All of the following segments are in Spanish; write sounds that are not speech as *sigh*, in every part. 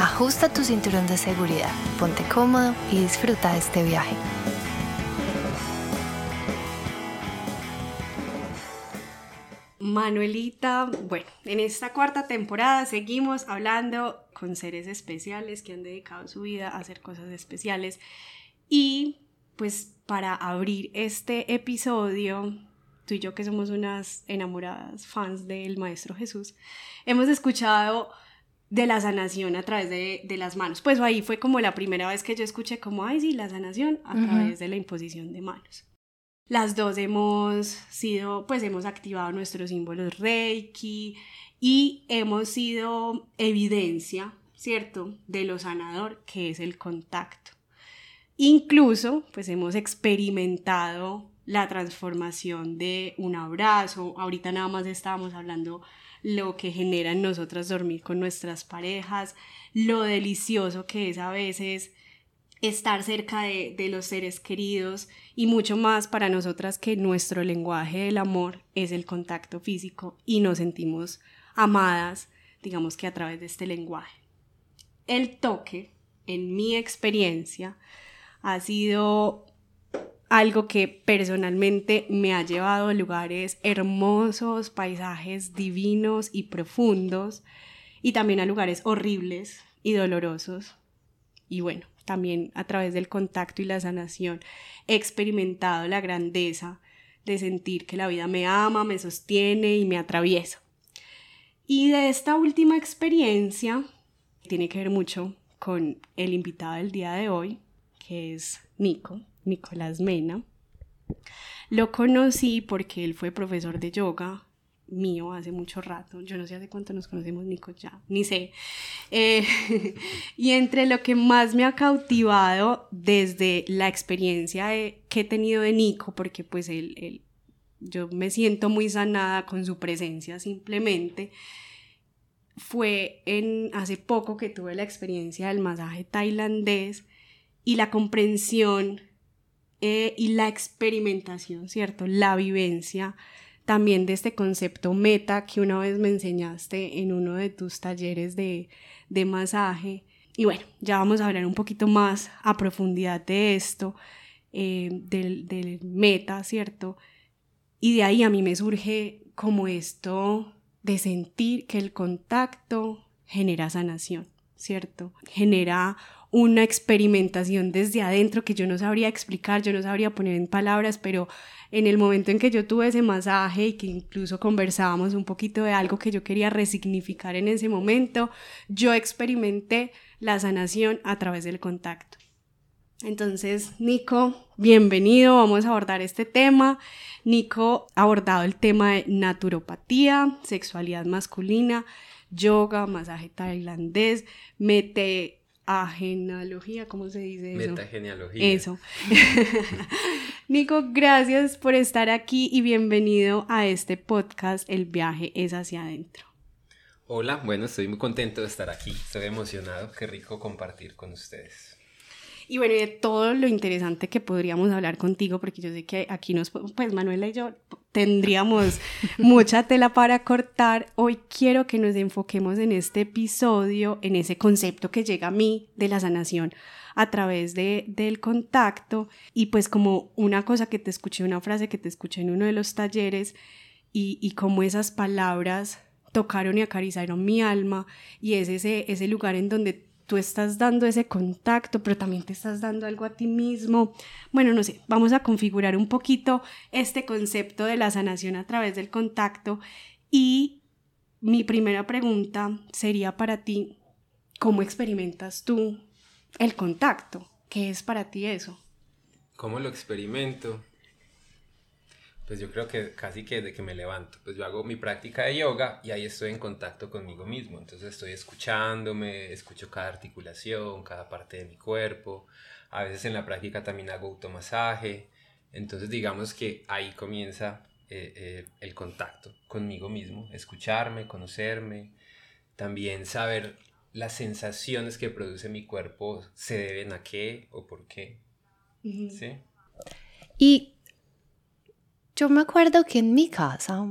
ajusta tu cinturón de seguridad, ponte cómodo y disfruta de este viaje. Manuelita, bueno, en esta cuarta temporada seguimos hablando con seres especiales que han dedicado su vida a hacer cosas especiales y pues para abrir este episodio, tú y yo que somos unas enamoradas fans del Maestro Jesús, hemos escuchado de la sanación a través de, las manos. Pues ahí fue como la primera vez que yo escuché como, ay, sí, la sanación a través de la imposición de manos. Las dos hemos sido, pues hemos activado nuestros símbolos Reiki y hemos sido evidencia, ¿cierto?, de lo sanador que es el contacto. Incluso, pues hemos experimentado la transformación de un abrazo. Ahorita nada más estábamos hablando lo que genera en nosotras dormir con nuestras parejas, lo delicioso que es a veces estar cerca de, de, los seres queridos y mucho más para nosotras que nuestro lenguaje del amor es el contacto físico y nos sentimos amadas, digamos que a través de este lenguaje. El toque, en mi experiencia, ha sido algo que personalmente me ha llevado a lugares hermosos, paisajes divinos y profundos, y también a lugares horribles y dolorosos. Y bueno, también a través del contacto y la sanación, he experimentado la grandeza de sentir que la vida me ama, me sostiene y me atraviesa. Y de esta última experiencia tiene que ver mucho con el invitado del día de hoy, que es Nico, Nicolás Mena. Lo conocí porque él fue profesor de yoga mío hace mucho rato. Yo no sé hace cuánto nos conocemos, Nico, ya, ni sé. Eh, *laughs* y entre lo que más me ha cautivado desde la experiencia que he tenido de Nico, porque pues él, yo me siento muy sanada con su presencia simplemente, fue en hace poco que tuve la experiencia del masaje tailandés y la comprensión eh, y la experimentación, ¿cierto? La vivencia también de este concepto meta que una vez me enseñaste en uno de tus talleres de, masaje. Y bueno, ya vamos a hablar un poquito más a profundidad de esto, eh, del, del meta, ¿cierto? Y de ahí a mí me surge como esto de sentir que el contacto genera sanación, ¿cierto? Genera una experimentación desde adentro que yo no sabría explicar, yo no sabría poner en palabras, pero en el momento en que yo tuve ese masaje y que incluso conversábamos un poquito de algo que yo quería resignificar en ese momento, yo experimenté la sanación a través del contacto. Entonces, Nico, bienvenido, vamos a abordar este tema. Nico ha abordado el tema de naturopatía, sexualidad masculina, yoga, masaje tailandés, mete genealogía, ¿cómo se dice eso? Metagenealogía. Eso. *laughs* Nico, gracias por estar aquí y bienvenido a este podcast El viaje es hacia adentro. Hola, bueno, estoy muy contento de estar aquí, estoy emocionado, qué rico compartir con ustedes. Y bueno, de todo lo interesante que podríamos hablar contigo, porque yo sé que aquí nos, pues Manuela y yo tendríamos *laughs* mucha tela para cortar. Hoy quiero que nos enfoquemos en este episodio, en ese concepto que llega a mí de la sanación a través de, del contacto y pues como una cosa que te escuché, una frase que te escuché en uno de los talleres y, y como esas palabras tocaron y acarizaron mi alma y es ese, ese lugar en donde tú estás dando ese contacto, pero también te estás dando algo a ti mismo. Bueno, no sé, vamos a configurar un poquito este concepto de la sanación a través del contacto y mi primera pregunta sería para ti, ¿cómo experimentas tú el contacto? ¿Qué es para ti eso? ¿Cómo lo experimento? Pues yo creo que casi que desde que me levanto, pues yo hago mi práctica de yoga y ahí estoy en contacto conmigo mismo. Entonces estoy escuchándome, escucho cada articulación, cada parte de mi cuerpo. A veces en la práctica también hago automasaje. Entonces digamos que ahí comienza eh, eh, el contacto conmigo mismo, escucharme, conocerme, también saber las sensaciones que produce mi cuerpo se deben a qué o por qué. ¿Sí? Y yo me acuerdo que en mi casa,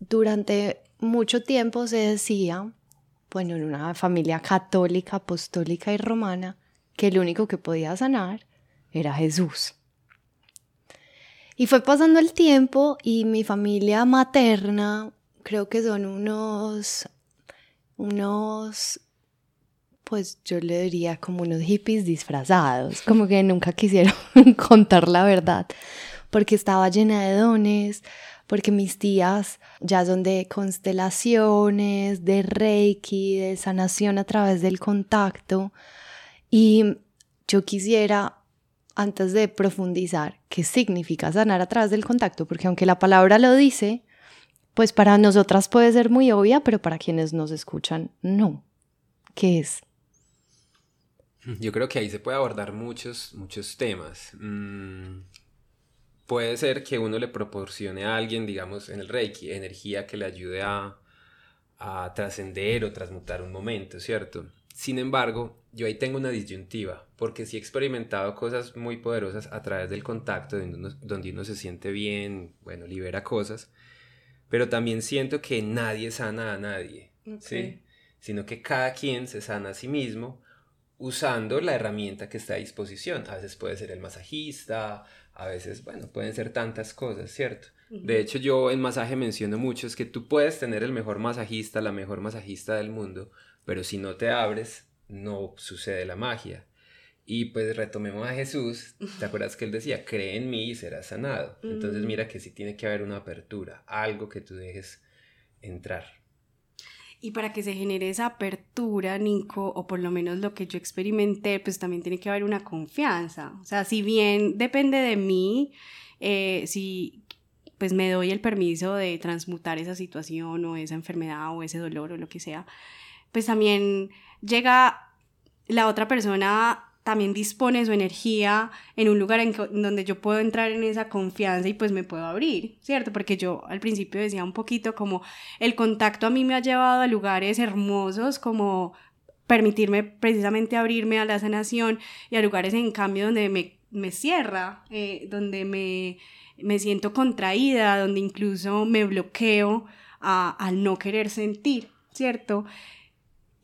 durante mucho tiempo se decía, bueno, en una familia católica, apostólica y romana, que el único que podía sanar era Jesús. Y fue pasando el tiempo y mi familia materna, creo que son unos, unos, pues yo le diría como unos hippies disfrazados, como que nunca quisieron *laughs* contar la verdad, porque estaba llena de dones, porque mis tías ya son de constelaciones, de reiki, de sanación a través del contacto. Y yo quisiera, antes de profundizar, qué significa sanar a través del contacto, porque aunque la palabra lo dice, pues para nosotras puede ser muy obvia, pero para quienes nos escuchan, no. ¿Qué es? Yo creo que ahí se puede abordar muchos, muchos temas. Mm, puede ser que uno le proporcione a alguien, digamos, en el Reiki, energía que le ayude a, a trascender o transmutar un momento, ¿cierto? Sin embargo, yo ahí tengo una disyuntiva, porque sí he experimentado cosas muy poderosas a través del contacto, donde uno, se siente bien, bueno, libera cosas, pero también siento que nadie sana a nadie, ¿sí? Sino que cada quien se sana a sí mismo usando la herramienta que está a disposición. A veces puede ser el masajista, a veces, bueno, pueden ser tantas cosas, ¿cierto? De hecho, yo en masaje menciono mucho es que tú puedes tener el mejor masajista, la mejor masajista del mundo, pero si no te abres, no sucede la magia. Y pues retomemos a Jesús, ¿te *laughs* acuerdas que él decía, cree en mí y serás sanado? Entonces mira que sí tiene que haber una apertura, algo que tú dejes entrar. Y para que se genere esa apertura, Nico, o por lo menos lo que yo experimenté, pues también tiene que haber una confianza. O sea, si bien depende de mí, eh, si pues me doy el permiso de transmutar esa situación o esa enfermedad o ese dolor o lo que sea, pues también llega la otra persona también dispone su energía en un lugar en donde yo puedo entrar en esa confianza y pues me puedo abrir, ¿cierto? Porque yo al principio decía un poquito como el contacto a mí me ha llevado a lugares hermosos como permitirme precisamente abrirme a la sanación y a lugares en cambio donde me, me cierra, eh, donde me, me, siento contraída, donde incluso me bloqueo al no querer sentir, ¿cierto?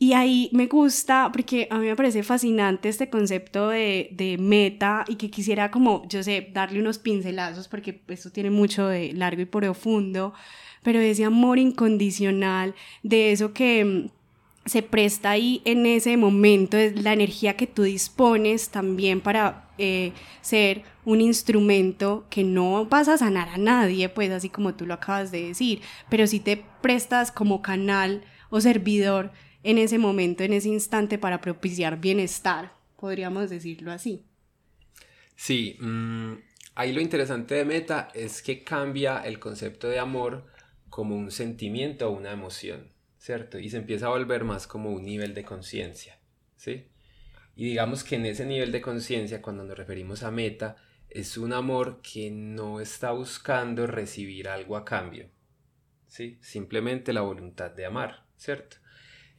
Y ahí me gusta porque a mí me parece fascinante este concepto de, de, meta y que quisiera como, yo sé, darle unos pincelazos porque esto tiene mucho de largo y profundo, pero ese amor incondicional, de eso que mm, se presta ahí en ese momento, es la energía que tú dispones también para eh, ser un instrumento que no vas a sanar a nadie, pues así como tú lo acabas de decir, pero si te prestas como canal o servidor en ese momento, en ese instante para propiciar bienestar, podríamos decirlo así. Sí, mm, ahí lo interesante de Meta es que cambia el concepto de amor como un sentimiento o una emoción, ¿cierto? Y se empieza a volver más como un nivel de conciencia, ¿sí? Y digamos que en ese nivel de conciencia, cuando nos referimos a Meta, es un amor que no está buscando recibir algo a cambio, ¿sí? Simplemente la voluntad de amar, ¿cierto?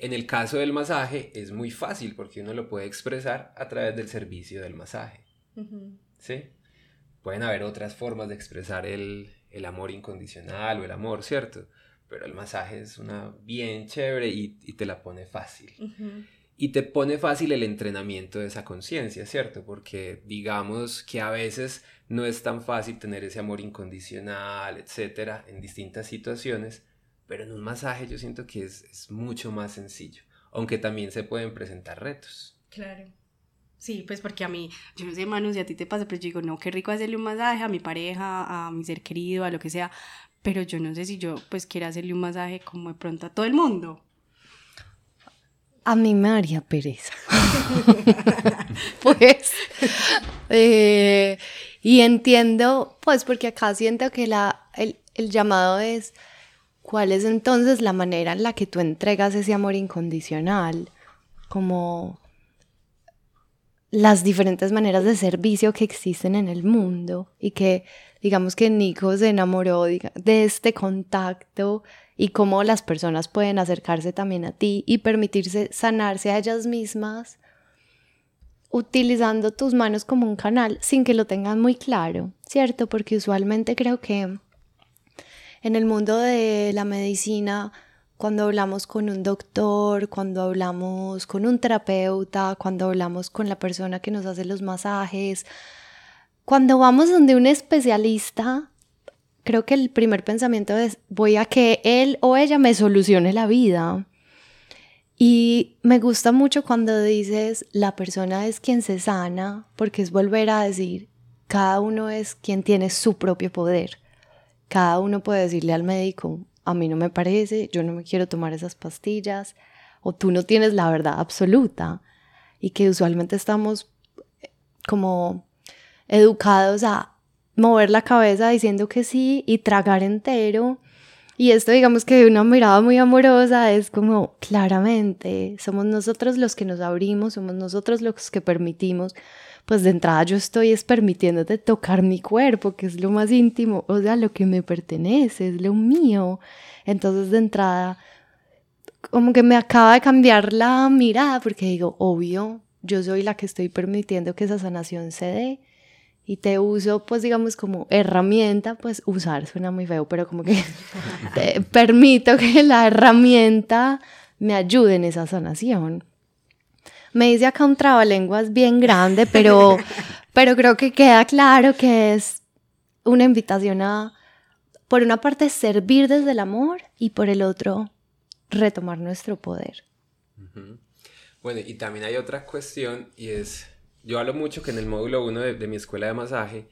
En el caso del masaje es muy fácil porque uno lo puede expresar a través del servicio del masaje. ¿Sí? Pueden haber otras formas de expresar el, amor incondicional o el amor, ¿cierto? Pero el masaje es una bien chévere y, te la pone fácil. Y te pone fácil el entrenamiento de esa conciencia, ¿cierto? Porque digamos que a veces no es tan fácil tener ese amor incondicional, etcétera, en distintas situaciones pero en un masaje yo siento que es, mucho más sencillo, aunque también se pueden presentar retos. Claro. Sí, pues porque a mí, yo no sé, Manu, si a ti te pasa, pero yo digo, no, qué rico hacerle un masaje a mi pareja, a mi ser querido, a lo que sea, pero yo no sé si yo pues quiero hacerle un masaje como de pronto a todo el mundo. A mí me haría pereza. *laughs* *laughs* pues, eh, Y entiendo, pues porque acá siento que la, el, el llamado es, ¿cuál es entonces la manera en la que tú entregas ese amor incondicional? Como las diferentes maneras de servicio que existen en el mundo y que digamos que Nico se enamoró de este contacto y cómo las personas pueden acercarse también a ti y permitirse sanarse a ellas mismas utilizando tus manos como un canal sin que lo tengan muy claro, ¿cierto? Porque usualmente creo que en el mundo de la medicina cuando hablamos con un doctor, cuando hablamos con un terapeuta, cuando hablamos con la persona que nos hace los masajes, cuando vamos donde un especialista, creo que el primer pensamiento es voy a que él o ella me solucione la vida. Y me gusta mucho cuando dices la persona es quien se sana, porque es volver a decir cada uno es quien tiene su propio poder. Cada uno puede decirle al médico, a mí no me parece, yo no me quiero tomar esas pastillas, o tú no tienes la verdad absoluta, y que usualmente estamos eh, como educados a mover la cabeza diciendo que sí y tragar entero. Y esto digamos que de una mirada muy amorosa es como claramente somos nosotros los que nos abrimos, somos nosotros los que permitimos pues de entrada yo estoy es permitiéndote tocar mi cuerpo, que es lo más íntimo, o sea, lo que me pertenece, es lo mío. Entonces de entrada, como que me acaba de cambiar la mirada, porque digo, obvio, yo soy la que estoy permitiendo que esa sanación se dé y te uso, pues digamos, como herramienta, pues usar suena muy feo, pero como que *laughs* te permito que la herramienta me ayude en esa sanación. Me dice acá un trabalenguas bien grande, pero, *laughs* pero creo que queda claro que es una invitación a, por una parte, servir desde el amor y por el otro, retomar nuestro poder. Bueno, y también hay otra cuestión y es, yo hablo mucho que en el módulo 1 de, de mi escuela de masaje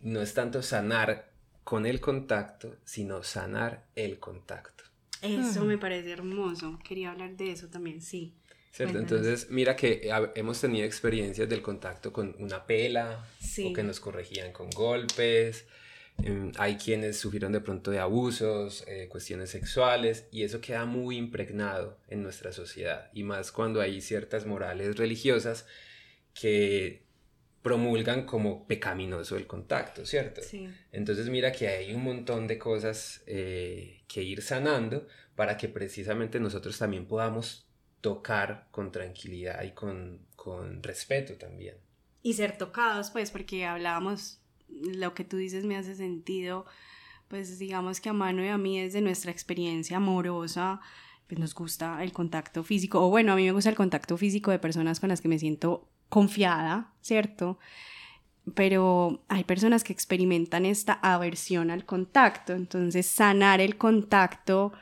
no es tanto sanar con el contacto, sino sanar el contacto. Eso me parece hermoso. Quería hablar de eso también, sí. Entonces, mira que hemos tenido experiencias del contacto con una pela o que nos corregían con golpes. Em, hay quienes sufrieron de pronto de abusos, eh, cuestiones sexuales, y eso queda muy impregnado en nuestra sociedad, y más cuando hay ciertas morales religiosas que promulgan como pecaminoso el contacto, ¿cierto? Sí. Entonces mira que hay un montón de cosas eh, que ir sanando para que precisamente nosotros también podamos tocar con tranquilidad y con, con respeto también. Y ser tocados, pues, porque hablábamos, lo que tú dices me hace sentido, pues digamos que a Mano y a mí desde nuestra experiencia amorosa, pues nos gusta el contacto físico, o bueno, a mí me gusta el contacto físico de personas con las que me siento confiada, ¿cierto? Pero hay personas que experimentan esta aversión al contacto, entonces sanar el contacto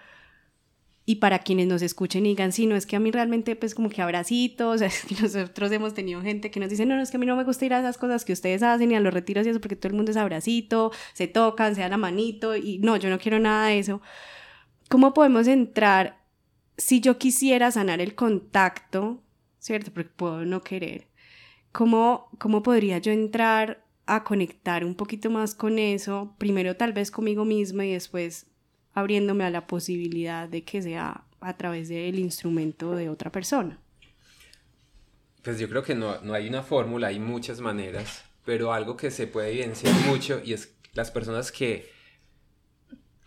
y para quienes nos escuchen y digan, sí, no es que a mí realmente pues como que abracitos, *laughs* nosotros hemos tenido gente que nos dice, no, no es que a mí no me gusta ir a esas cosas que ustedes hacen y a los retiros y eso porque todo el mundo es abracito, se tocan, se da la manito y no, yo no quiero nada de eso. ¿Cómo podemos entrar si yo quisiera sanar el contacto, cierto? Porque puedo no querer. ¿Cómo, cómo podría yo entrar a conectar un poquito más con eso? Primero tal vez conmigo misma y después abriéndome a la posibilidad de que sea a través del instrumento de otra persona. Pues yo creo que no, no hay una fórmula, hay muchas maneras, pero algo que se puede evidenciar mucho y es las personas que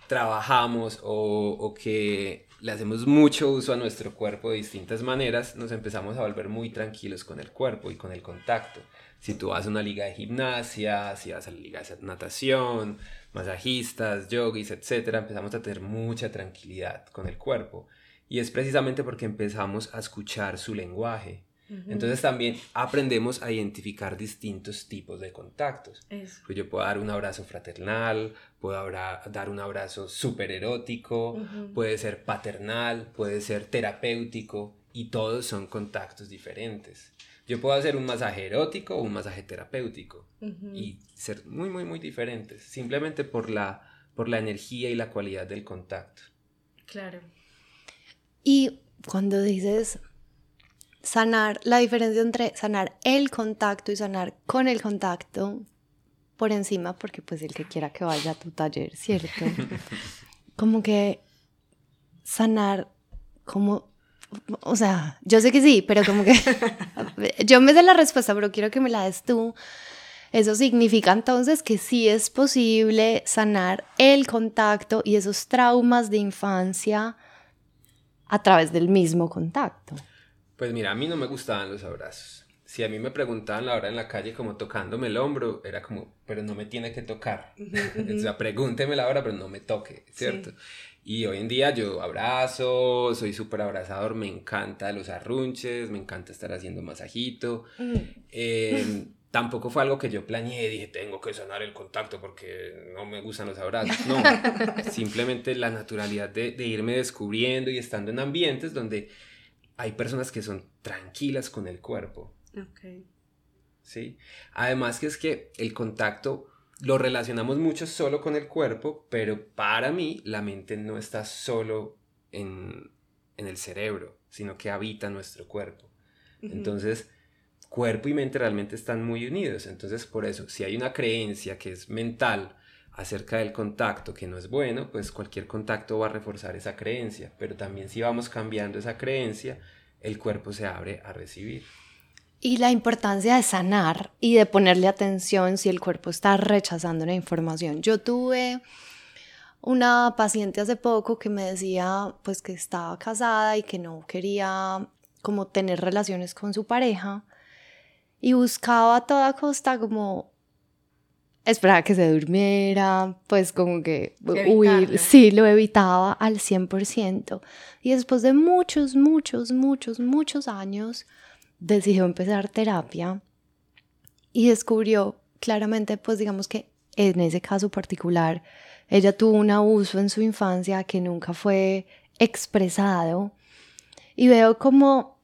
trabajamos o, o, que le hacemos mucho uso a nuestro cuerpo de distintas maneras, nos empezamos a volver muy tranquilos con el cuerpo y con el contacto. Si tú vas a una liga de gimnasia, si vas a la liga de natación, masajistas, yogis, etcétera, empezamos a tener mucha tranquilidad con el cuerpo. Y es precisamente porque empezamos a escuchar su lenguaje. Entonces también aprendemos a identificar distintos tipos de contactos. Pues yo puedo dar un abrazo fraternal, puedo dar un abrazo súper erótico, puede ser paternal, puede ser terapéutico y todos son contactos diferentes. Yo puedo hacer un masaje erótico o un masaje terapéutico y ser muy, muy, muy diferentes, simplemente por la, por la energía y la cualidad del contacto. Claro. Y cuando dices sanar, la diferencia entre sanar el contacto y sanar con el contacto, por encima, porque pues el que quiera que vaya a tu taller, ¿cierto? *laughs* como que sanar, como, o sea, yo sé que sí, pero como que *laughs* yo me sé la respuesta, pero quiero que me la des tú. Eso significa entonces que sí es posible sanar el contacto y esos traumas de infancia a través del mismo contacto. Pues mira, a mí no me gustaban los abrazos. Si a mí me preguntaban la hora en la calle como tocándome el hombro, era como, pero no me tiene que tocar. *laughs* o sea, pregúnteme la hora, pero no me toque, ¿cierto? Y hoy en día yo abrazo, soy súper abrazador, me encanta los arrunches, me encanta estar haciendo masajito. Em, tampoco fue algo que yo planeé, dije, tengo que sanar el contacto porque no me gustan los abrazos. No, *laughs* simplemente la naturalidad de, de irme descubriendo y estando en ambientes donde hay personas que son tranquilas con el cuerpo. Ok. ¿Sí? Además que es que el contacto lo relacionamos mucho solo con el cuerpo, pero para mí la mente no está solo en, el cerebro, sino que habita nuestro cuerpo. Entonces, cuerpo y mente realmente están muy unidos. Entonces, por eso, si hay una creencia que es mental acerca del contacto que no es bueno, pues cualquier contacto va a reforzar esa creencia. Pero también si vamos cambiando esa creencia, el cuerpo se abre a recibir. Y la importancia de sanar y de ponerle atención si el cuerpo está rechazando una información. Yo tuve una paciente hace poco que me decía pues que estaba casada y que no quería como tener relaciones con su pareja y buscaba a toda costa como esperaba que se durmiera, pues como que huir, sí, lo evitaba al 100%. Y después de muchos, muchos, muchos, muchos años, decidió empezar terapia y descubrió claramente, pues digamos que en ese caso particular, ella tuvo un abuso en su infancia que nunca fue expresado. Y veo como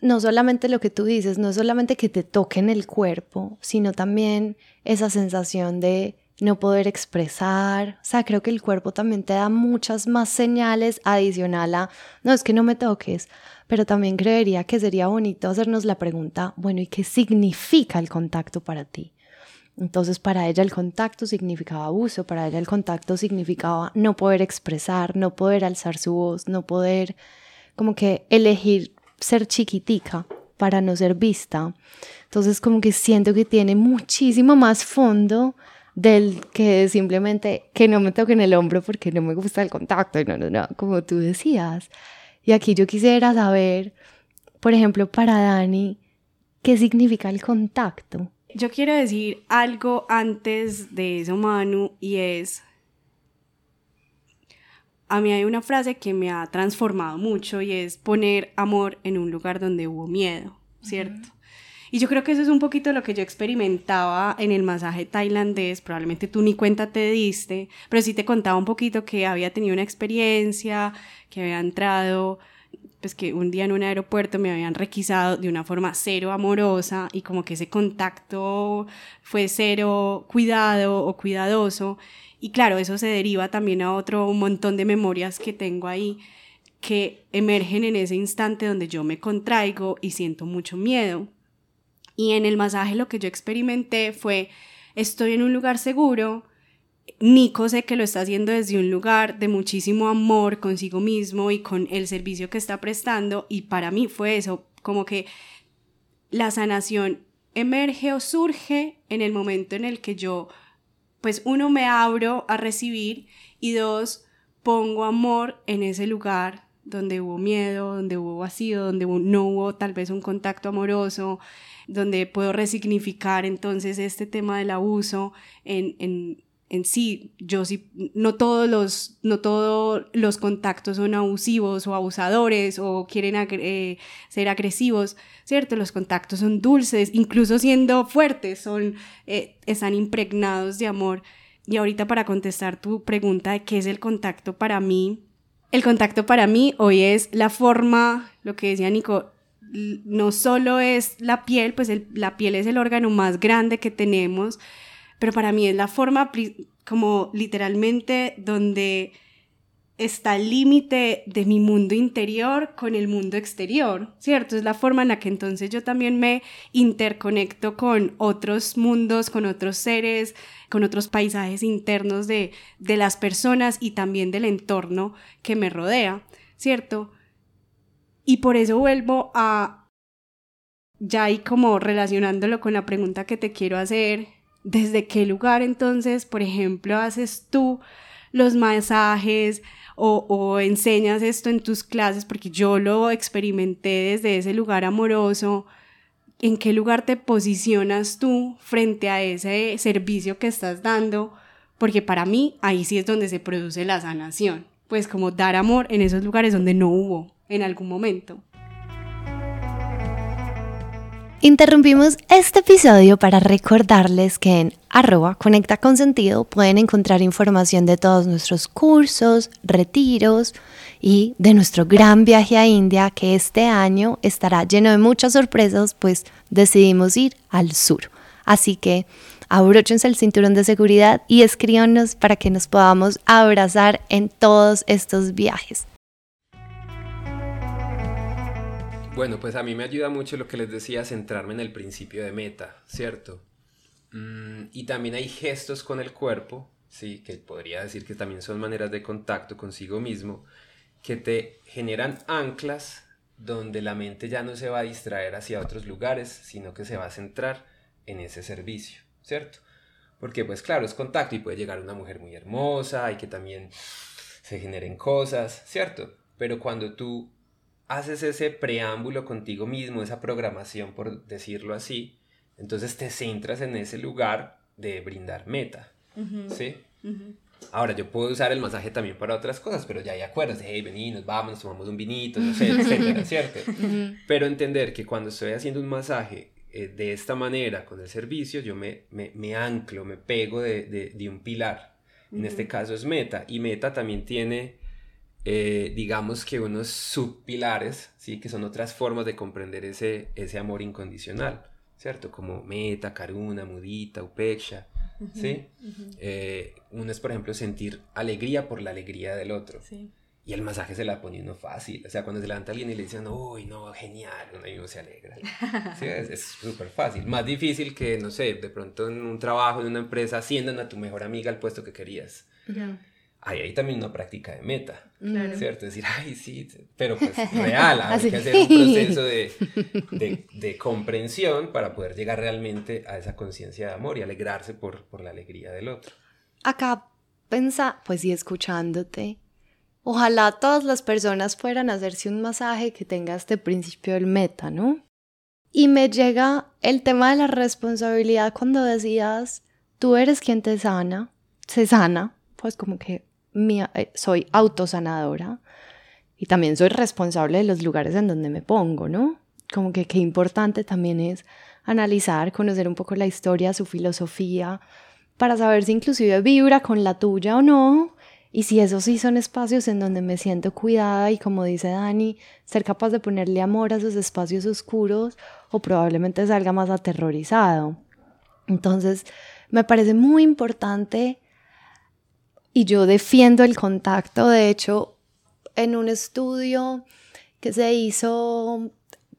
no solamente lo que tú dices, no solamente que te toquen el cuerpo, sino también esa sensación de no poder expresar. O sea, creo que el cuerpo también te da muchas más señales adicional a, no es que no me toques, pero también creería que sería bonito hacernos la pregunta, bueno, ¿y qué significa el contacto para ti? Entonces para ella el contacto significaba abuso, para ella el contacto significaba no poder expresar, no poder alzar su voz, no poder como que elegir ser chiquitica para no ser vista. Entonces como que siento que tiene muchísimo más fondo del que simplemente que no me toquen el hombro porque no me gusta el contacto y no, no, no, como tú decías. Y aquí yo quisiera saber, por ejemplo, para Dani, ¿qué significa el contacto? Yo quiero decir algo antes de eso, Manu, y es a mí hay una frase que me ha transformado mucho y es poner amor en un lugar donde hubo miedo, ¿cierto? Y yo creo que eso es un poquito lo que yo experimentaba en el masaje tailandés, probablemente tú ni cuenta te diste, pero sí te contaba un poquito que había tenido una experiencia, que había entrado, pues que un día en un aeropuerto me habían requisado de una forma cero amorosa y como que ese contacto fue cero cuidado o cuidadoso y claro, eso se deriva también a otro un montón de memorias que tengo ahí que emergen en ese instante donde yo me contraigo y siento mucho miedo. Y en el masaje lo que yo experimenté fue, estoy en un lugar seguro, Nico sé que lo está haciendo desde un lugar de muchísimo amor consigo mismo y con el servicio que está prestando y para mí fue eso, como que la sanación emerge o surge en el momento en el que yo pues uno me abro a recibir y dos, pongo amor en ese lugar donde hubo miedo, donde hubo vacío, donde no hubo tal vez un contacto amoroso, donde puedo resignificar entonces este tema del abuso en, en, en sí. Yo sí, no todos los, no todos los contactos son abusivos o abusadores o quieren eh, ser agresivos, ¿cierto? Los contactos son dulces, incluso siendo fuertes, son, eh, están impregnados de amor. Y ahorita para contestar tu pregunta de qué es el contacto para mí, el contacto para mí hoy es la forma, lo que decía Nico, no solo es la piel, pues la piel es el órgano más grande que tenemos, pero para mí es la forma como literalmente donde está el límite de mi mundo interior con el mundo exterior, ¿cierto? Es la forma en la que entonces yo también me interconecto con otros mundos, con otros seres, con otros paisajes internos de, de las personas y también del entorno que me rodea, ¿cierto? Y por eso vuelvo a, ya ahí como relacionándolo con la pregunta que te quiero hacer, ¿desde qué lugar entonces, por ejemplo, haces tú los masajes o, enseñas esto en tus clases? Porque yo lo experimenté desde ese lugar amoroso. ¿En qué lugar te posicionas tú frente a ese servicio que estás dando? Porque para mí ahí sí es donde se produce la sanación. Pues como dar amor en esos lugares donde no hubo en algún momento. Interrumpimos este episodio para recordarles que en arroba Conecta con Sentido pueden encontrar información de todos nuestros cursos, retiros y de nuestro gran viaje a India que este año estará lleno de muchas sorpresas pues decidimos ir al sur. Así que abróchense el cinturón de seguridad y escríbanos para que nos podamos abrazar en todos estos viajes. Bueno, pues a mí me ayuda mucho lo que les decía, centrarme en el principio de meta, ¿cierto? Mm, y también hay gestos con el cuerpo, sí, que podría decir que también son maneras de contacto consigo mismo, que te generan anclas donde la mente ya no se va a distraer hacia otros lugares, sino que se va a centrar en ese servicio, ¿cierto? Porque pues claro, es contacto y puede llegar una mujer muy hermosa y que también se generen cosas, ¿cierto? Pero cuando tú haces ese preámbulo contigo mismo, esa programación, por decirlo así, entonces te centras en ese lugar de brindar meta, ¿sí? Ahora, yo puedo usar el masaje también para otras cosas, pero ya hay acuerdos de, hey, vení, nos vamos, nos tomamos un vinito, no sé, etcétera, *laughs* ¿cierto? Pero entender que cuando estoy haciendo un masaje eh, de esta manera, con el servicio, yo me, me, me anclo, me pego de, de, de un pilar. En este caso es meta, y meta también tiene eh, digamos que unos subpilares, ¿sí? que son otras formas de comprender ese, ese amor incondicional, ¿cierto? Como meta, karuna, mudita, upeksha, ¿sí? Eh, uno es, por ejemplo, sentir alegría por la alegría del otro. Y el masaje se la pone uno fácil. O sea, cuando se levanta alguien y le dicen, uy, no, genial, uno, se alegra. *laughs* ¿Sí? Es súper fácil. Más difícil que, no sé, de pronto en un trabajo, en una empresa, asciendan a tu mejor amiga al puesto que querías hay ahí también una práctica de meta, ¿cierto? Decir, ay, sí, pero pues *laughs* real, hay que hacer un *laughs* proceso de, de, comprensión para poder llegar realmente a esa conciencia de amor y alegrarse por, por la alegría del otro. Acá pensa, pues y escuchándote, ojalá todas las personas fueran a hacerse un masaje que tenga este principio del meta, ¿no? Y me llega el tema de la responsabilidad cuando decías, tú eres quien te sana, se sana, pues como que eh, soy autosanadora y también soy responsable de los lugares en donde me pongo, ¿no? Como que qué importante también es analizar, conocer un poco la historia, su filosofía, para saber si inclusive vibra con la tuya o no, y si esos sí son espacios en donde me siento cuidada y como dice Dani, ser capaz de ponerle amor a esos espacios oscuros o probablemente salga más aterrorizado. Entonces, me parece muy importante y yo defiendo el contacto. De hecho, en un estudio que se hizo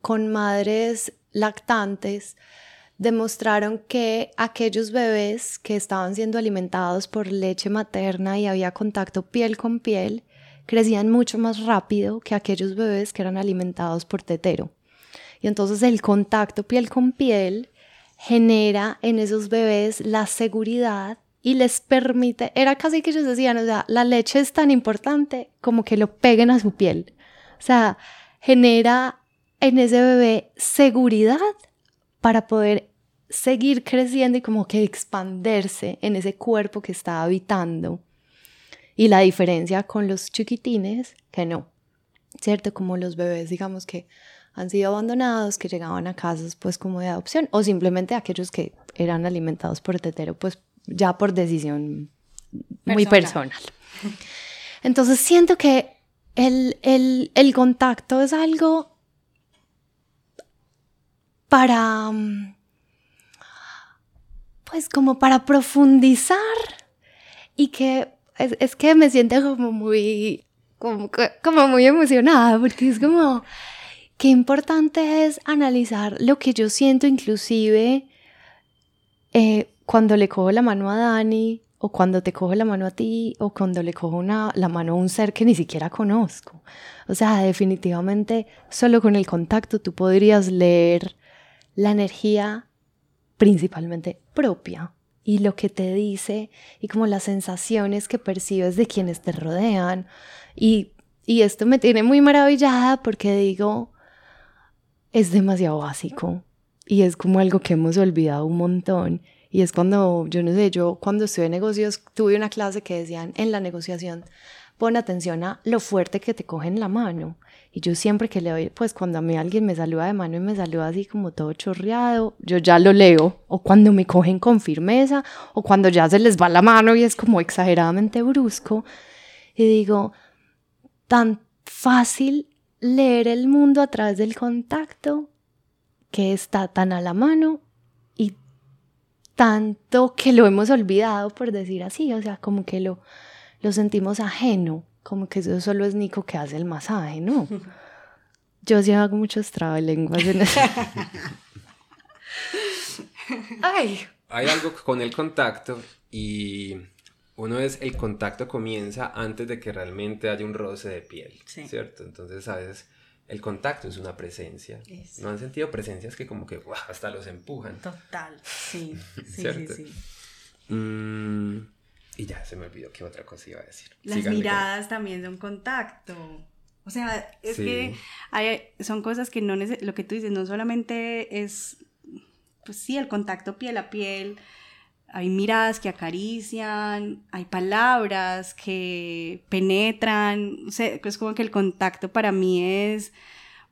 con madres lactantes, demostraron que aquellos bebés que estaban siendo alimentados por leche materna y había contacto piel con piel, crecían mucho más rápido que aquellos bebés que eran alimentados por tetero. Y entonces el contacto piel con piel genera en esos bebés la seguridad y les permite, era casi que ellos decían, o sea, la leche es tan importante como que lo peguen a su piel. O sea, genera en ese bebé seguridad para poder seguir creciendo y como que expandirse en ese cuerpo que está habitando. Y la diferencia con los chiquitines, que no, ¿cierto? Como los bebés, digamos que han sido abandonados, que llegaban a casas pues como de adopción, o simplemente aquellos que eran alimentados por tetero, pues ya por decisión muy personal. Entonces siento que el, el, contacto es algo para, pues como para profundizar y que es, es que me siento como muy, como, como muy emocionada, porque es como, qué importante es analizar lo que yo siento inclusive eh, cuando le cojo la mano a Dani, o cuando te cojo la mano a ti, o cuando le cojo una, la mano a un ser que ni siquiera conozco. O sea, definitivamente solo con el contacto tú podrías leer la energía principalmente propia y lo que te dice y como las sensaciones que percibes de quienes te rodean. Y, y esto me tiene muy maravillada porque digo, es demasiado básico y es como algo que hemos olvidado un montón. Y es cuando, yo no sé, yo cuando estuve en negocios tuve una clase que decían en la negociación, pon atención a lo fuerte que te cogen la mano. Y yo siempre que le doy, pues cuando a mí alguien me saluda de mano y me saluda así como todo chorreado, yo ya lo leo. O cuando me cogen con firmeza, o cuando ya se les va la mano y es como exageradamente brusco. Y digo, tan fácil leer el mundo a través del contacto que está tan a la mano tanto que lo hemos olvidado, por decir así, o sea, como que lo, lo sentimos ajeno, como que eso solo es Nico que hace el masaje, ¿no? *laughs* Yo sí hago muchos trabalenguas en eso. *laughs* Ay. Hay algo con el contacto y uno es el contacto comienza antes de que realmente haya un roce de piel, ¿cierto? Entonces a veces el contacto es una presencia. ¿No han sentido presencias que como que hasta los empujan? Total, sí, *laughs* sí, sí, sí. Mm, y ya se me olvidó qué otra cosa iba a decir. Las miradas también son contacto. O sea, es que hay, son cosas que no, lo que tú dices, no solamente es, pues sí, el contacto piel a piel, hay miradas que acarician, hay palabras que penetran, o sea, es como que el contacto para mí es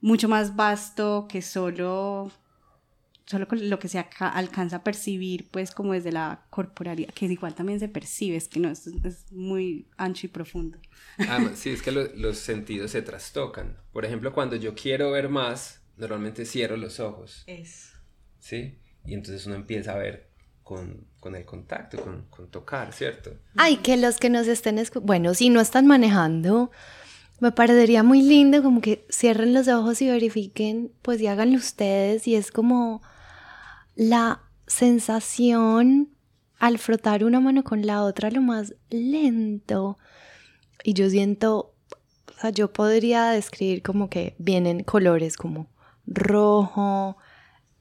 mucho más vasto que solo solo lo que se alcanza a percibir, pues como desde la corporalidad, que igual también se percibe, es que no, es, es muy ancho y profundo. Ah, sí, es que los sentidos se trastocan. Por ejemplo, cuando yo quiero ver más, normalmente cierro los ojos. Es. ¿Sí? Y entonces uno empieza a ver con, con el contacto, con, con, tocar, ¿cierto? Ay, que los que nos estén, bueno, si no están manejando, me parecería muy lindo como que cierren los ojos y verifiquen, pues y háganlo ustedes y es como la sensación al frotar una mano con la otra lo más lento. Y yo siento, o sea, yo podría describir como que vienen colores como rojo.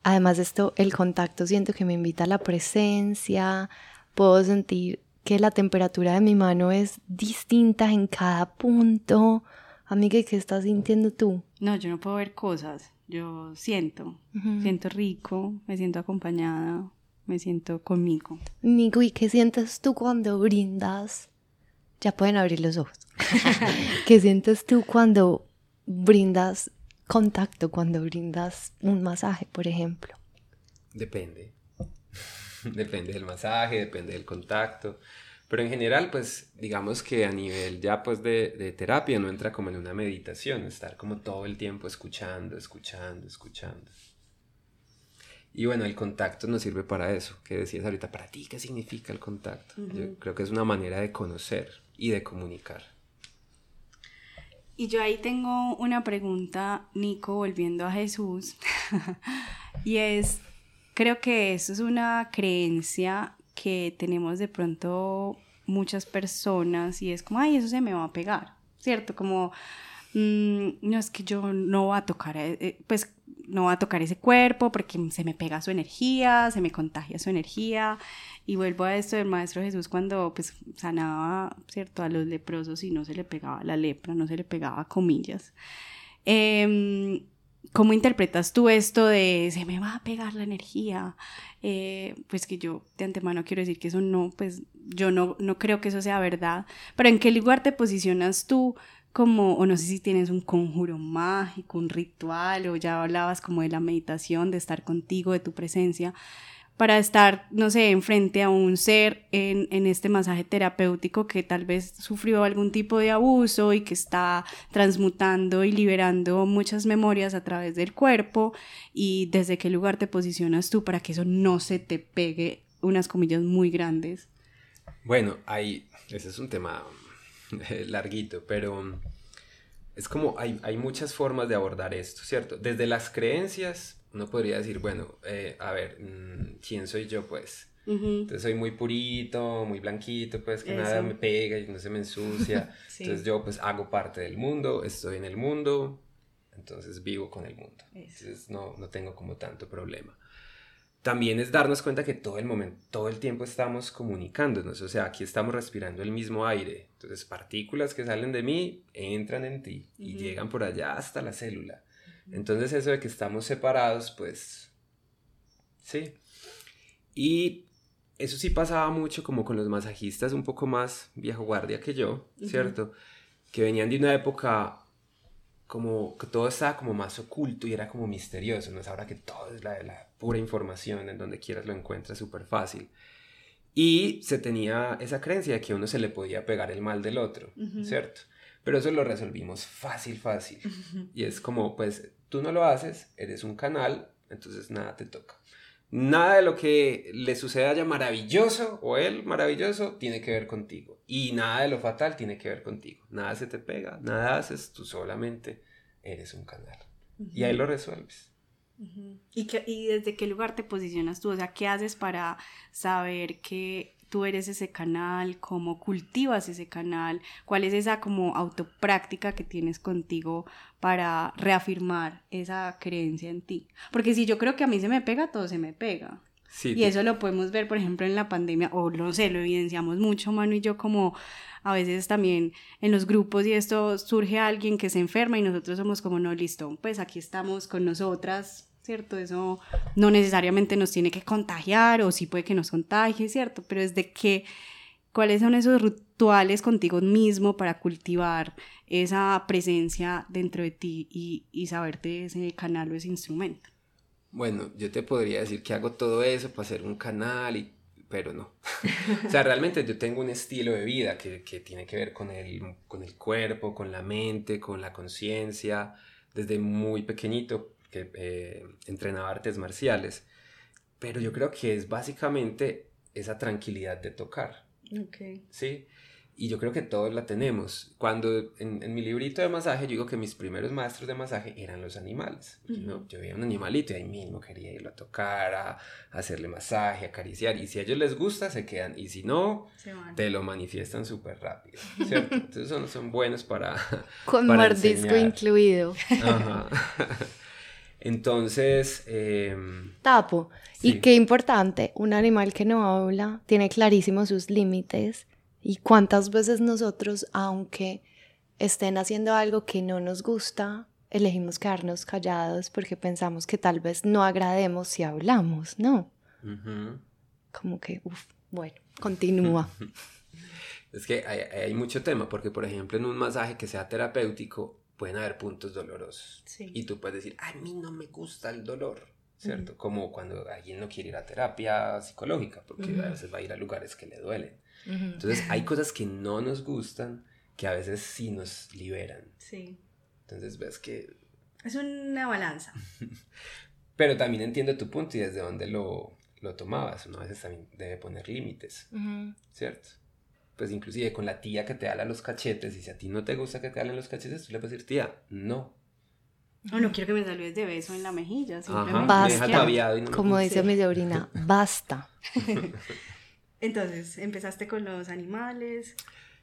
Además de esto, el contacto siento que me invita a la presencia. Puedo sentir que la temperatura de mi mano es distinta en cada punto. Amiga, ¿qué estás sintiendo tú? No, yo no puedo ver cosas yo siento, siento rico, me siento acompañada, me siento conmigo. Nico, ¿y qué sientes tú cuando brindas? Ya pueden abrir los ojos. *laughs* ¿Qué sientes tú cuando brindas contacto, cuando brindas un masaje, por ejemplo? Depende. *laughs* depende del masaje, depende del contacto. Pero en general, pues digamos que a nivel ya pues de, de, terapia no entra como en una meditación, estar como todo el tiempo escuchando, escuchando, escuchando. Y bueno, el contacto nos sirve para eso, que decías ahorita, para ti, ¿qué significa el contacto? Yo creo que es una manera de conocer y de comunicar. Y yo ahí tengo una pregunta, Nico, volviendo a Jesús, *laughs* y es, creo que eso es una creencia que tenemos de pronto muchas personas y es como, ay, eso se me va a pegar, ¿cierto? Como, mm, no es que yo no va a tocar, eh, eh, pues no va a tocar ese cuerpo porque se me pega su energía, se me contagia su energía. Y vuelvo a esto del Maestro Jesús cuando pues sanaba, ¿cierto? A los leprosos y no se le pegaba la lepra, no se le pegaba comillas. Eh, ¿Cómo interpretas tú esto de se me va a pegar la energía? Eh, pues que yo de antemano quiero decir que eso no, pues yo no, no creo que eso sea verdad, pero ¿en qué lugar te posicionas tú como, o no sé si tienes un conjuro mágico, un ritual, o ya hablabas como de la meditación, de estar contigo, de tu presencia, para estar, no sé, enfrente a un ser en, en, este masaje terapéutico que tal vez sufrió algún tipo de abuso y que está transmutando y liberando muchas memorias a través del cuerpo y desde qué lugar te posicionas tú para que eso no se te pegue unas comillas muy grandes. Bueno, hay, ese es un tema *laughs* larguito, pero es como hay, hay muchas formas de abordar esto, ¿cierto? Desde las creencias, uno podría decir, bueno, eh, a ver, mm, ¿quién soy yo pues? Entonces soy muy purito, muy blanquito, pues que nada me pega y no se me ensucia. *laughs* Entonces yo pues hago parte del mundo, estoy en el mundo, entonces vivo con el mundo. Entonces no, no tengo como tanto problema también es darnos cuenta que todo el momento, todo el tiempo estamos comunicándonos, o sea, aquí estamos respirando el mismo aire. Entonces, partículas que salen de mí entran en ti y llegan por allá hasta la célula. Entonces, eso de que estamos separados, pues sí. Y eso sí pasaba mucho como con los masajistas un poco más viejo guardia que yo, ¿cierto? Que venían de una época como que todo estaba como más oculto y era como misterioso, no es ahora que todo es la, la pura información, en donde quieras lo encuentras súper fácil. Y se tenía esa creencia de que a uno se le podía pegar el mal del otro, ¿cierto? Pero eso lo resolvimos fácil, fácil. Y es como, pues, tú no lo haces, eres un canal, entonces nada te toca. Nada de lo que le suceda ya maravilloso o él maravilloso tiene que ver contigo. Y nada de lo fatal tiene que ver contigo. Nada se te pega, nada haces, tú solamente eres un canal. Y ahí lo resuelves. ¿Y, ¿Y desde qué lugar te posicionas tú? O sea, ¿qué haces para saber que tú eres ese canal, cómo cultivas ese canal, cuál es esa como autopráctica que tienes contigo para reafirmar esa creencia en ti. Porque si yo creo que a mí se me pega, todo se me pega. y eso lo podemos ver, por ejemplo, en la pandemia, o no sé, lo evidenciamos mucho, Manu y yo, como a veces también en los grupos y esto surge alguien que se enferma y nosotros somos como, no, listo, pues aquí estamos con nosotras, ¿cierto? Eso no necesariamente nos tiene que contagiar o sí puede que nos contagie, ¿cierto? Pero es de que, ¿cuáles son esos rituales contigo mismo para cultivar esa presencia dentro de ti y, y saberte ese canal o ese instrumento? Bueno, yo te podría decir que hago todo eso para hacer un canal y pero no. *laughs* o sea, realmente yo tengo un estilo de vida que, que tiene que ver con el, con el cuerpo, con la mente, con la conciencia. Desde muy pequeñito que eh, entrenaba artes marciales, pero yo creo que es básicamente esa tranquilidad de tocar. Okay. Sí. Y yo creo que todos la tenemos. Cuando en, mi librito de masaje, yo digo que mis primeros maestros de masaje eran los animales. Yo veía un animalito y ahí mismo quería irlo a tocar, a, hacerle masaje, acariciar. Y si a ellos les gusta, se quedan. Y si no, te lo manifiestan súper rápido. ¿Cierto? Entonces son, son buenos para. *laughs* Con mordisco incluido. Ajá. *laughs* Entonces... Em, Tapo. Y qué importante, un animal que no habla tiene clarísimos sus límites y cuántas veces nosotros, aunque estén haciendo algo que no nos gusta, elegimos quedarnos callados porque pensamos que tal vez no agrademos si hablamos, ¿no? Como que, uff, bueno, continúa. *laughs* es que hay, hay, mucho tema, porque por ejemplo en un masaje que sea terapéutico, pueden haber puntos dolorosos. Y tú puedes decir, a mí no me gusta el dolor, ¿cierto? Como cuando alguien no quiere ir a terapia psicológica, porque a veces va a ir a lugares que le duelen. Entonces *laughs* hay cosas que no nos gustan que a veces sí nos liberan. Sí. Entonces ves que... Es una balanza. *laughs* Pero también entiendo tu punto y desde dónde lo, lo tomabas. Uno a veces también debe poner límites, ¿cierto? Pues inclusive con la tía que te ala los cachetes, y si a ti no te gusta que te halen los cachetes, tú le puedes decir, tía, no. No, no quiero que me saludes de beso en la mejilla, simplemente. Basta, como dice mi sobrina, *laughs* basta. *laughs* Entonces, empezaste con los animales.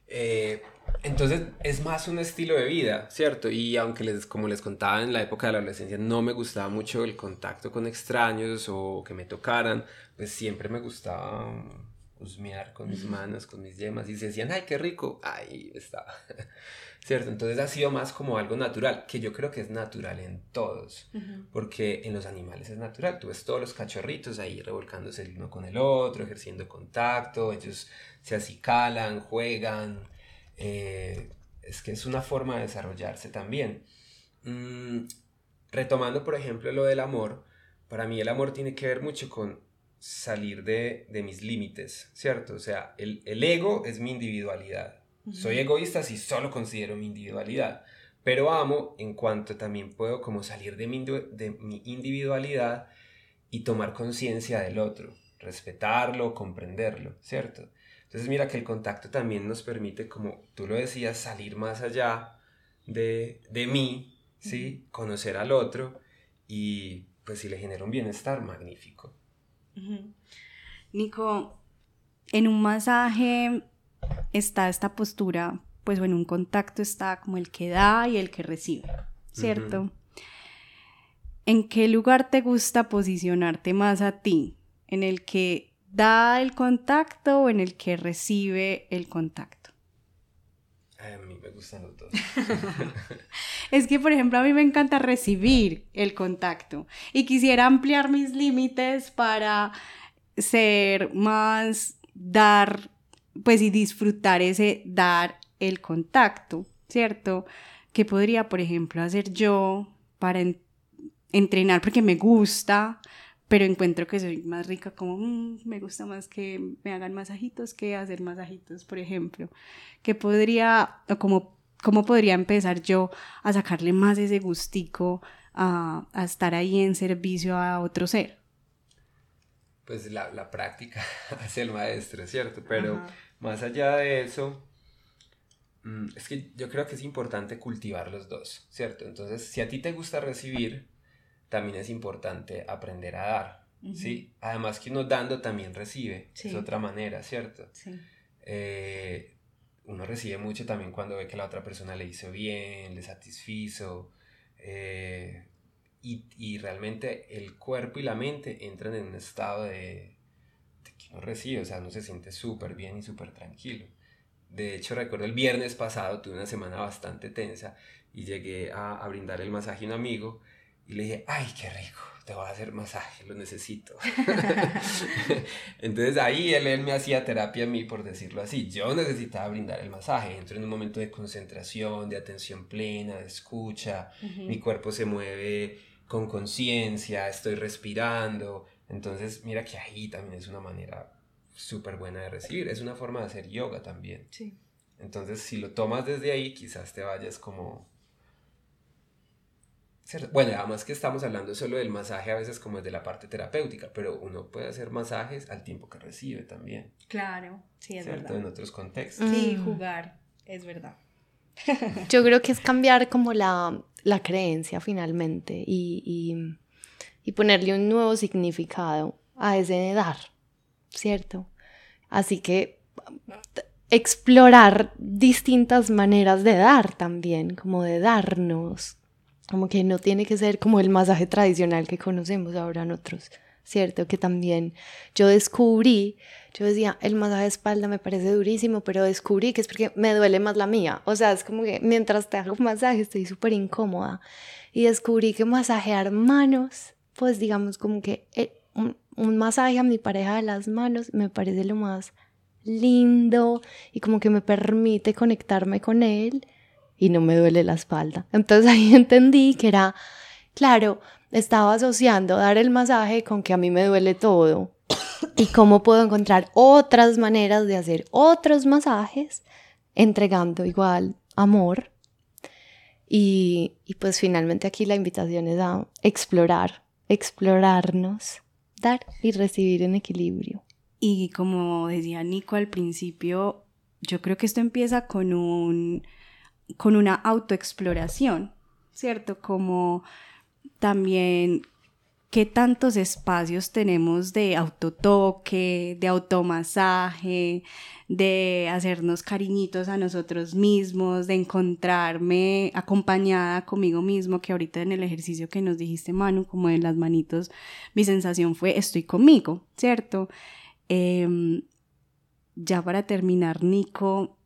Eh, entonces es más un estilo de vida, ¿cierto? Y aunque les, como les contaba en la época de la adolescencia, no me gustaba mucho el contacto con extraños o que me tocaran, pues siempre me gustaba husmear con mis manos, con mis yemas, y se decían, ay, qué rico, ahí estaba. *laughs* ¿Cierto? Entonces ha sido más como algo natural, que yo creo que es natural en todos, porque en los animales es natural, tú ves todos los cachorritos ahí revolcándose el uno con el otro, ejerciendo contacto, ellos se acicalan, juegan, eh, es que es una forma de desarrollarse también. Mm, retomando, por ejemplo, lo del amor, para mí el amor tiene que ver mucho con salir de, mis límites, ¿cierto? O sea, el, ego es mi individualidad. Soy egoísta si solo considero mi individualidad, pero amo en cuanto también puedo como salir de mi, de mi individualidad y tomar conciencia del otro, respetarlo, comprenderlo, ¿cierto? Entonces mira que el contacto también nos permite, como tú lo decías, salir más allá de, de mí, ¿sí? Conocer al otro y pues si le genera un bienestar, magnífico. Nico, en un masaje está esta postura, pues en un contacto está como el que da y el que recibe, ¿cierto? ¿En qué lugar te gusta posicionarte más a ti? ¿En el que da el contacto o en el que recibe el contacto? A mí me gustan los dos. *laughs* es que, por ejemplo, a mí me encanta recibir el contacto y quisiera ampliar mis límites para ser más dar, pues y disfrutar ese dar el contacto, ¿cierto? ¿Qué podría, por ejemplo, hacer yo para entrenar porque me gusta, pero encuentro que soy más rica como mm, me gusta más que me hagan masajitos que hacer masajitos, por ejemplo. ¿Qué podría, o cómo, cómo podría empezar yo a sacarle más ese gustico a, a estar ahí en servicio a otro ser? Pues la, la práctica *laughs* hace el maestro, ¿cierto? Pero más allá de eso, mm, es que yo creo que es importante cultivar los dos, ¿cierto? Entonces, si a ti te gusta recibir, también es importante aprender a dar, ¿sí? Además que uno dando también recibe, es otra manera, ¿cierto? Sí. Eh, uno recibe mucho también cuando ve que la otra persona le hizo bien, le satisfizo, eh, y, y, realmente el cuerpo y la mente entran en un estado de, de que uno recibe, o sea, uno se siente súper bien y súper tranquilo. De hecho, recuerdo el viernes pasado, tuve una semana bastante tensa y llegué a, a brindar el masaje a un amigo y le dije, ay, qué rico, te voy a hacer masaje, lo necesito. *laughs* *laughs* Entonces ahí él, él, me hacía terapia a mí, por decirlo así. Yo necesitaba brindar el masaje. Entro en un momento de concentración, de atención plena, de escucha. Mi cuerpo se mueve con conciencia, estoy respirando. Entonces, mira que ahí también es una manera súper buena de recibir. Es una forma de hacer yoga también. Sí. Entonces, si lo tomas desde ahí, quizás te vayas como bueno, además que estamos hablando solo del masaje a veces como es de la parte terapéutica, pero uno puede hacer masajes al tiempo que recibe también. Claro, sí, es ¿cierto? En otros contextos. Sí, mm. jugar, es verdad. *laughs* Yo creo que es cambiar como la, la creencia finalmente y, y, y, ponerle un nuevo significado a ese de dar, ¿cierto? Así que explorar distintas maneras de dar también, como de darnos, como que no tiene que ser como el masaje tradicional que conocemos ahora en otros, ¿cierto? Que también yo descubrí, yo decía, el masaje de espalda me parece durísimo, pero descubrí que es porque me duele más la mía. O sea, es como que mientras te hago masaje estoy súper incómoda. Y descubrí que masajear manos, pues digamos como que eh, un, un masaje a mi pareja de las manos me parece lo más lindo y como que me permite conectarme con él y no me duele la espalda. Entonces *laughs* ahí entendí que era, claro, estaba asociando dar el masaje con que a mí me duele todo y cómo puedo encontrar otras maneras de hacer otros masajes entregando igual amor. Y, y pues finalmente aquí la invitación es a explorar, explorarnos, dar y recibir en equilibrio. Y como decía Nico al principio, yo creo que esto empieza con un con una autoexploración, ¿cierto? Como también qué tantos espacios tenemos de autotoque, de automasaje, de hacernos cariñitos a nosotros mismos, de encontrarme acompañada conmigo mismo, que ahorita en el ejercicio que nos dijiste, Manu, como en las manitos, mi sensación fue estoy conmigo, ¿cierto? Em, ya para terminar, Nico,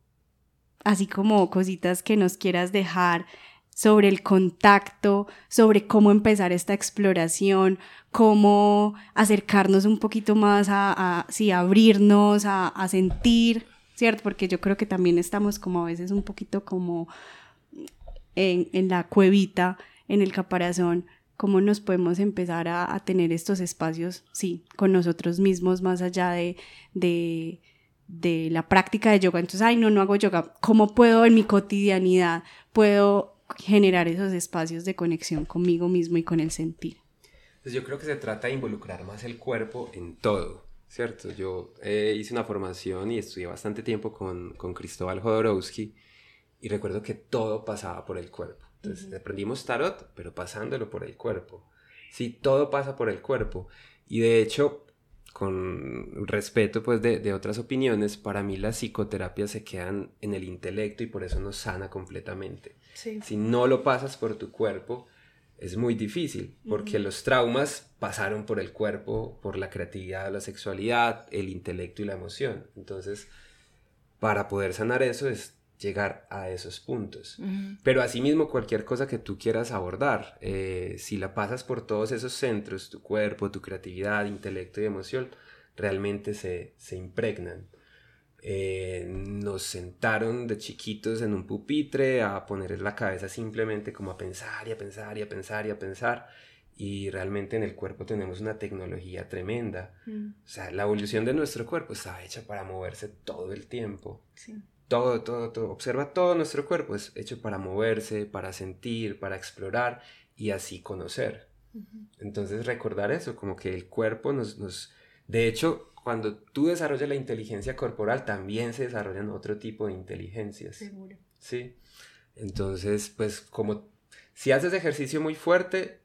así como cositas que nos quieras dejar sobre el contacto, sobre cómo empezar esta exploración, cómo acercarnos un poquito más a, sí, abrirnos, a, sentir, ¿cierto? Porque yo creo que también estamos como a veces un poquito como en, la cuevita, en el caparazón, cómo nos podemos empezar a, a, tener estos espacios, sí, con nosotros mismos, más allá de, de de la práctica de yoga. Entonces, ay, no, no hago yoga. ¿Cómo puedo en mi cotidianidad, puedo generar esos espacios de conexión conmigo mismo y con el sentir? Pues yo creo que se trata de involucrar más el cuerpo en todo, ¿cierto? Yo eh, hice una formación y estudié bastante tiempo con, con Cristóbal Jodorowsky y recuerdo que todo pasaba por el cuerpo. Entonces aprendimos tarot, pero pasándolo por el cuerpo. Sí, todo pasa por el cuerpo. Y de hecho, con respeto pues de, de, otras opiniones, para mí las psicoterapias se quedan en el intelecto y por eso no sana completamente. Si no lo pasas por tu cuerpo, es muy difícil, porque los traumas pasaron por el cuerpo, por la creatividad, la sexualidad, el intelecto y la emoción. Entonces, para poder sanar eso es llegar a esos puntos. Pero asimismo, cualquier cosa que tú quieras abordar, eh, si la pasas por todos esos centros, tu cuerpo, tu creatividad, intelecto y emoción, realmente se, se impregnan. Eh, nos sentaron de chiquitos en un pupitre a poner la cabeza simplemente como a pensar y a pensar y a pensar y a pensar. Y realmente en el cuerpo tenemos una tecnología tremenda. Mm. O sea, la evolución de nuestro cuerpo está hecha para moverse todo el tiempo. Sí todo, todo, todo. Observa todo nuestro cuerpo, es hecho para moverse, para sentir, para explorar y así conocer. Entonces recordar eso, como que el cuerpo nos, nos... De hecho, cuando tú desarrollas la inteligencia corporal, también se desarrollan otro tipo de inteligencias. Seguro. Sí. Entonces, pues como si haces ejercicio muy fuerte,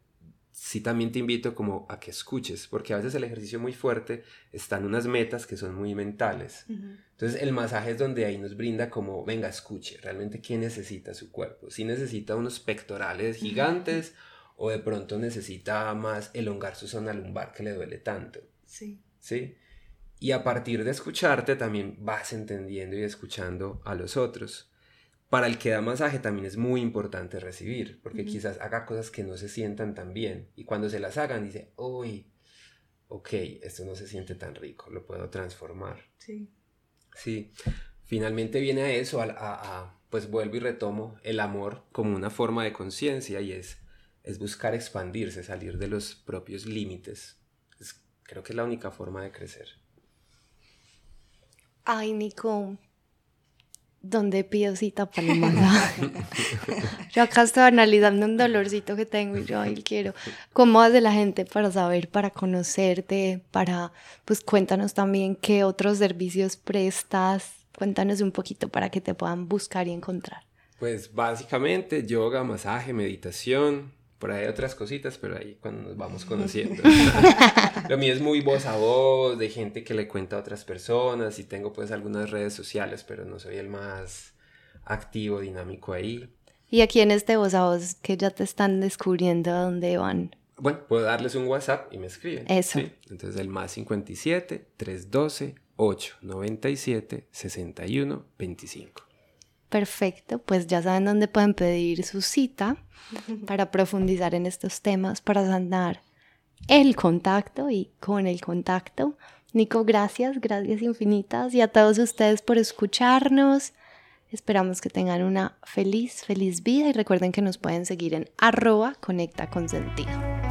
sí también te invito como a que escuches, porque a veces el ejercicio muy fuerte están unas metas que son muy mentales. Entonces el masaje es donde ahí nos brinda como, venga, escuche, realmente qué necesita su cuerpo. Si necesita unos pectorales gigantes o de pronto necesita más elongar su zona lumbar que le duele tanto. Sí. ¿Sí? Y a partir de escucharte también vas entendiendo y escuchando a los otros para el que da masaje también es muy importante recibir, porque quizás haga cosas que no se sientan tan bien y cuando se las hagan dice, uy, ok, esto no se siente tan rico, lo puedo transformar. Sí. Sí, finalmente viene a eso, a, pues vuelvo y retomo el amor como una forma de conciencia y es, es buscar expandirse, salir de los propios límites. creo que es la única forma de crecer. Ay, Nico, ¿Dónde pido cita para el masaje? *laughs* yo acá estoy analizando un dolorcito que tengo y yo, ay, quiero. ¿Cómo hace la gente para saber, para conocerte, para, pues cuéntanos también qué otros servicios prestas? Cuéntanos un poquito para que te puedan buscar y encontrar. Pues básicamente yoga, masaje, meditación, por ahí otras cositas, pero ahí cuando nos vamos conociendo. *laughs* Lo mío es muy voz a voz, de gente que le cuenta a otras personas y tengo pues algunas redes sociales, pero no soy el más activo, dinámico ahí. Y aquí en este voz a voz que ya te están descubriendo a dónde van. Bueno, puedo darles un WhatsApp y me escriben. Eso. Entonces el más 57 312 897 61 25. Perfecto, pues ya saben dónde pueden pedir su cita *laughs* para profundizar en estos temas, para sanar el contacto y con el contacto. Nico, gracias, gracias infinitas y a todos ustedes por escucharnos. Esperamos que tengan una feliz, feliz vida y recuerden que nos pueden seguir en arroba conecta con sentido.